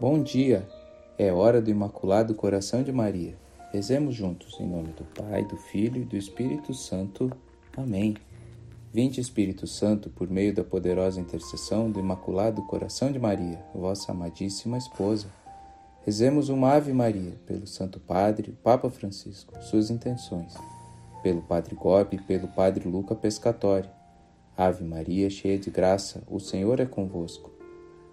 Bom dia! É hora do Imaculado Coração de Maria. Rezemos juntos, em nome do Pai, do Filho e do Espírito Santo. Amém. Vinde, Espírito Santo, por meio da poderosa intercessão do Imaculado Coração de Maria, vossa amadíssima esposa. Rezemos uma Ave Maria pelo Santo Padre, o Papa Francisco, suas intenções, pelo Padre Gobi e pelo Padre Luca Pescatório. Ave Maria, cheia de graça, o Senhor é convosco.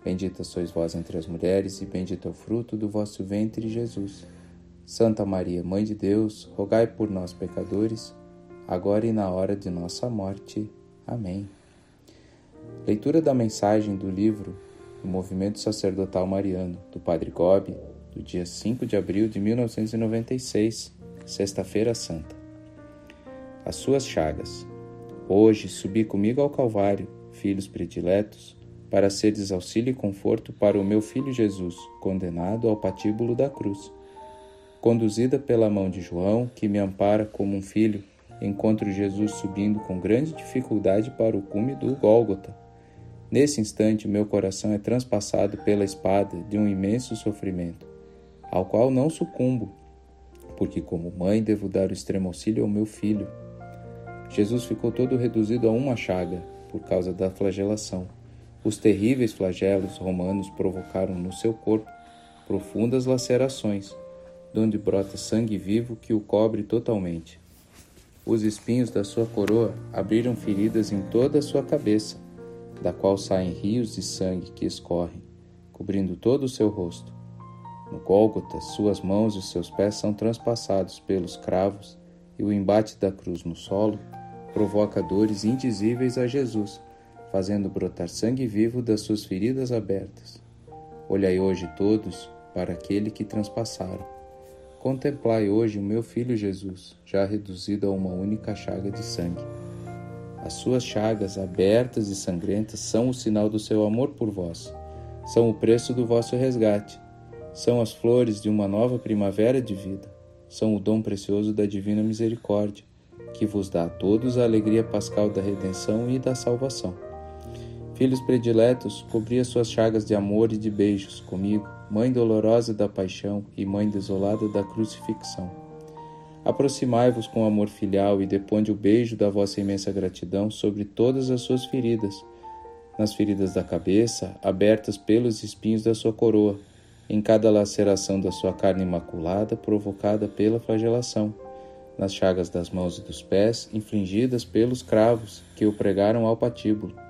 Bendita sois vós entre as mulheres, e bendito é o fruto do vosso ventre, Jesus. Santa Maria, Mãe de Deus, rogai por nós, pecadores, agora e na hora de nossa morte. Amém. Leitura da mensagem do livro do Movimento Sacerdotal Mariano, do Padre Gobi, do dia 5 de abril de 1996, Sexta-feira Santa. As suas chagas. Hoje subi comigo ao Calvário, filhos prediletos, para seres auxílio e conforto para o meu filho Jesus, condenado ao patíbulo da cruz. Conduzida pela mão de João, que me ampara como um filho, encontro Jesus subindo com grande dificuldade para o cume do Gólgota. Nesse instante, meu coração é transpassado pela espada de um imenso sofrimento, ao qual não sucumbo, porque, como mãe, devo dar o extremo auxílio ao meu filho. Jesus ficou todo reduzido a uma chaga, por causa da flagelação. Os terríveis flagelos romanos provocaram no seu corpo profundas lacerações, donde brota sangue vivo que o cobre totalmente. Os espinhos da sua coroa abriram feridas em toda a sua cabeça, da qual saem rios de sangue que escorrem, cobrindo todo o seu rosto. No Gólgota, suas mãos e seus pés são transpassados pelos cravos, e o embate da cruz no solo provoca dores indizíveis a Jesus fazendo brotar sangue vivo das suas feridas abertas. Olhai hoje todos para aquele que transpassaram. Contemplai hoje o meu filho Jesus, já reduzido a uma única chaga de sangue. As suas chagas abertas e sangrentas são o sinal do seu amor por vós, são o preço do vosso resgate, são as flores de uma nova primavera de vida, são o dom precioso da divina misericórdia, que vos dá a todos a alegria pascal da redenção e da salvação. Filhos prediletos, cobri as suas chagas de amor e de beijos comigo, mãe dolorosa da paixão e mãe desolada da crucifixão. Aproximai-vos com amor filial e deponde o beijo da vossa imensa gratidão sobre todas as suas feridas, nas feridas da cabeça, abertas pelos espinhos da sua coroa, em cada laceração da sua carne imaculada provocada pela flagelação, nas chagas das mãos e dos pés infligidas pelos cravos que o pregaram ao patíbulo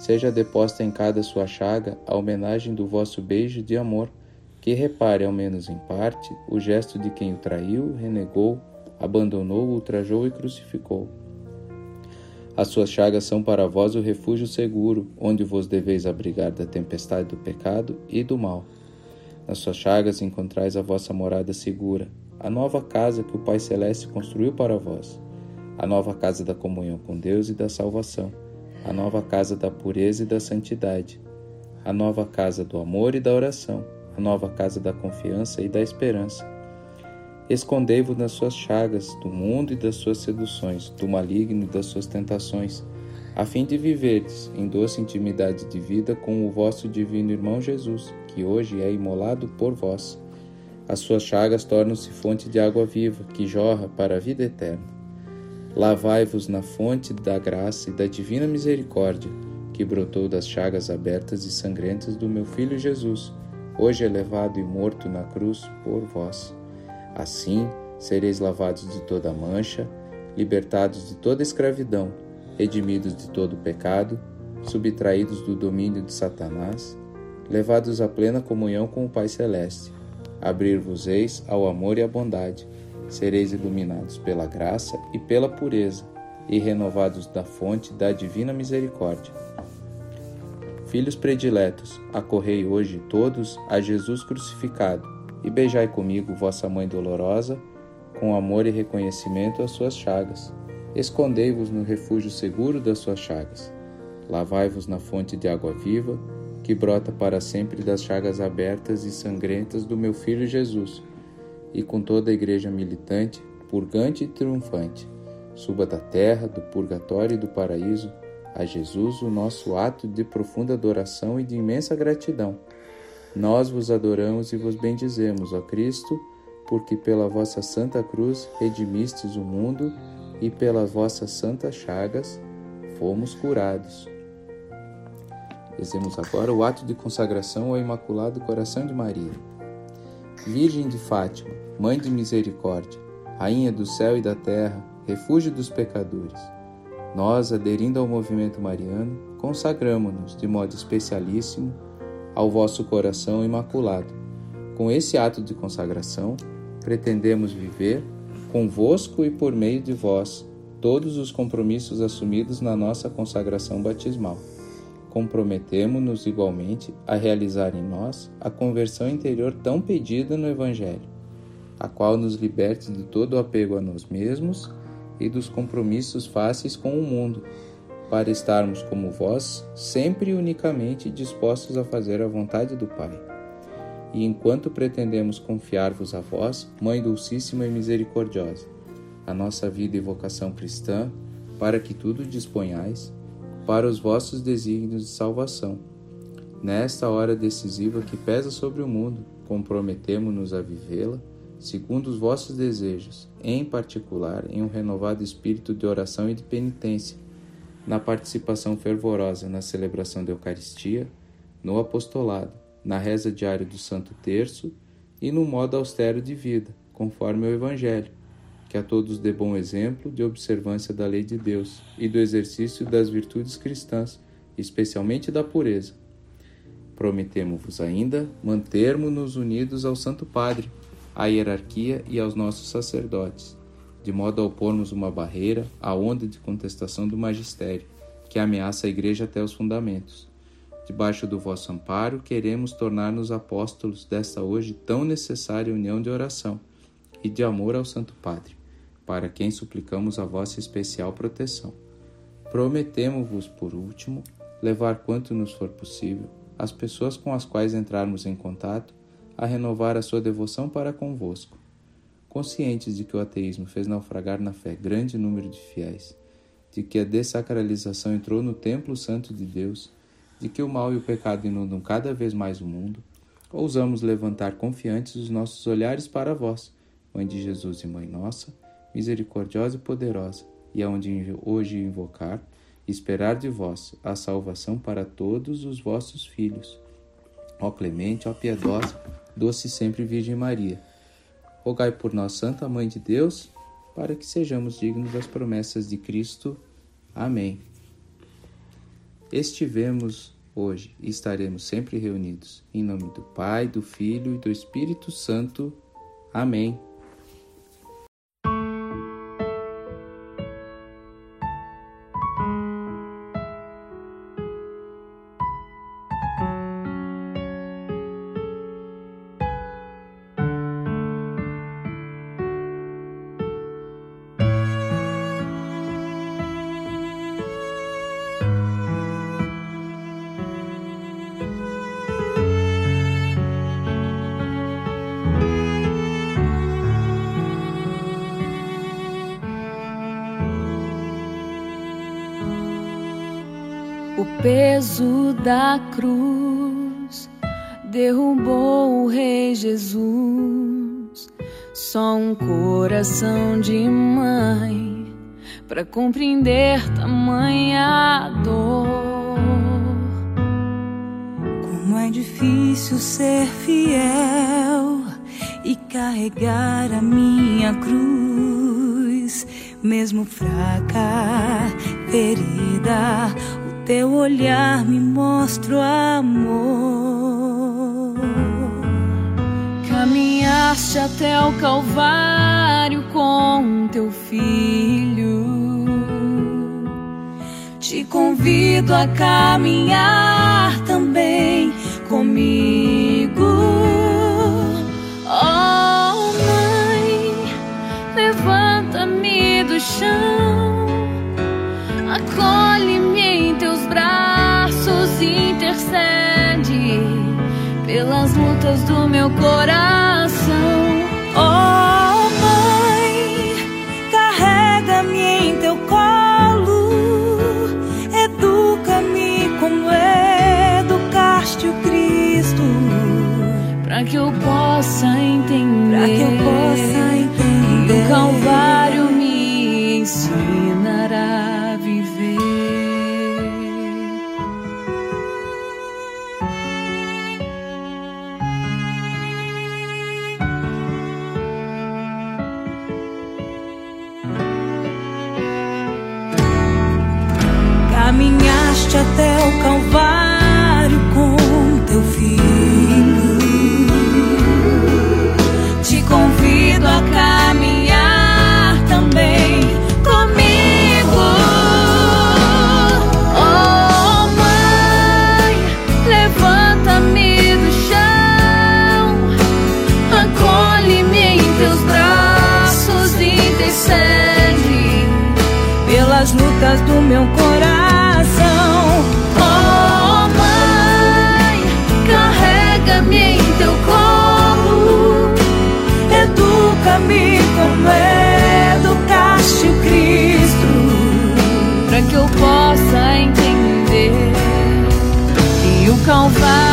seja deposta em cada sua chaga a homenagem do vosso beijo de amor, que repare, ao menos em parte, o gesto de quem o traiu, renegou, abandonou, ultrajou e crucificou. As suas chagas são para vós o refúgio seguro, onde vos deveis abrigar da tempestade do pecado e do mal. Nas suas chagas encontrais a vossa morada segura, a nova casa que o Pai Celeste construiu para vós, a nova casa da comunhão com Deus e da salvação a nova casa da pureza e da santidade, a nova casa do amor e da oração, a nova casa da confiança e da esperança. Escondei-vos nas suas chagas do mundo e das suas seduções, do maligno e das suas tentações, a fim de viverdes em doce intimidade de vida com o vosso divino irmão Jesus, que hoje é imolado por vós. As suas chagas tornam-se fonte de água viva, que jorra para a vida eterna. Lavai-vos na fonte da graça e da divina misericórdia, que brotou das chagas abertas e sangrentas do meu Filho Jesus, hoje elevado e morto na cruz por vós. Assim sereis lavados de toda mancha, libertados de toda escravidão, redimidos de todo pecado, subtraídos do domínio de Satanás, levados à plena comunhão com o Pai Celeste. Abrir-vos-eis ao amor e à bondade sereis iluminados pela graça e pela pureza, e renovados da fonte da divina misericórdia. Filhos prediletos, acorrei hoje todos a Jesus crucificado, e beijai comigo vossa mãe dolorosa, com amor e reconhecimento às suas chagas. Escondei-vos no refúgio seguro das suas chagas. Lavai-vos na fonte de água viva, que brota para sempre das chagas abertas e sangrentas do meu Filho Jesus e com toda a igreja militante, purgante e triunfante, suba da terra, do purgatório e do paraíso, a Jesus o nosso ato de profunda adoração e de imensa gratidão. Nós vos adoramos e vos bendizemos, ó Cristo, porque pela vossa santa cruz redimistes o mundo e pelas vossas santas chagas fomos curados. Fizemos agora o ato de consagração ao Imaculado Coração de Maria. Virgem de Fátima, Mãe de Misericórdia, Rainha do céu e da terra, refúgio dos pecadores, nós, aderindo ao movimento mariano, consagramos-nos de modo especialíssimo ao vosso coração imaculado. Com esse ato de consagração, pretendemos viver convosco e por meio de vós todos os compromissos assumidos na nossa consagração batismal. Comprometemo-nos igualmente a realizar em nós a conversão interior tão pedida no Evangelho, a qual nos liberte de todo apego a nós mesmos e dos compromissos fáceis com o mundo, para estarmos como vós, sempre e unicamente dispostos a fazer a vontade do Pai. E enquanto pretendemos confiar-vos a vós, Mãe Dulcíssima e Misericordiosa, a nossa vida e vocação cristã, para que tudo disponhais para os vossos desígnios de salvação. Nesta hora decisiva que pesa sobre o mundo, comprometemo-nos a vivê-la segundo os vossos desejos, em particular em um renovado espírito de oração e de penitência, na participação fervorosa na celebração da Eucaristia, no apostolado, na reza diária do Santo Terço e no modo austero de vida, conforme o Evangelho, que a todos dê bom exemplo de observância da lei de Deus e do exercício das virtudes cristãs, especialmente da pureza. Prometemos-vos ainda mantermos-nos unidos ao Santo Padre, à hierarquia e aos nossos sacerdotes, de modo a opormos uma barreira à onda de contestação do magistério, que ameaça a Igreja até os fundamentos. Debaixo do vosso amparo, queremos tornar-nos apóstolos desta hoje tão necessária união de oração e de amor ao Santo Padre para quem suplicamos a vossa especial proteção. Prometemos-vos, por último, levar quanto nos for possível as pessoas com as quais entrarmos em contato a renovar a sua devoção para convosco. Conscientes de que o ateísmo fez naufragar na fé grande número de fiéis, de que a dessacralização entrou no templo santo de Deus, de que o mal e o pecado inundam cada vez mais o mundo, ousamos levantar confiantes os nossos olhares para vós, Mãe de Jesus e Mãe Nossa, misericordiosa e poderosa, e aonde hoje invocar, esperar de vós a salvação para todos os vossos filhos. Ó clemente, ó piedosa, doce sempre Virgem Maria, rogai por nós, Santa Mãe de Deus, para que sejamos dignos das promessas de Cristo. Amém. Estivemos hoje e estaremos sempre reunidos. Em nome do Pai, do Filho e do Espírito Santo. Amém. O peso da cruz derrubou o Rei Jesus. Só um coração de mãe para compreender tamanha dor. Como é difícil ser fiel e carregar a minha cruz, mesmo fraca, ferida teu olhar me mostra o amor. Caminhaste até o Calvário com teu filho. Te convido a caminhar também que eu possa entender, que, eu possa entender. que o Calvário me ensinará a viver. Caminhaste até o Calvário Me como é educaste o Cristo para que eu possa entender que o Calvário.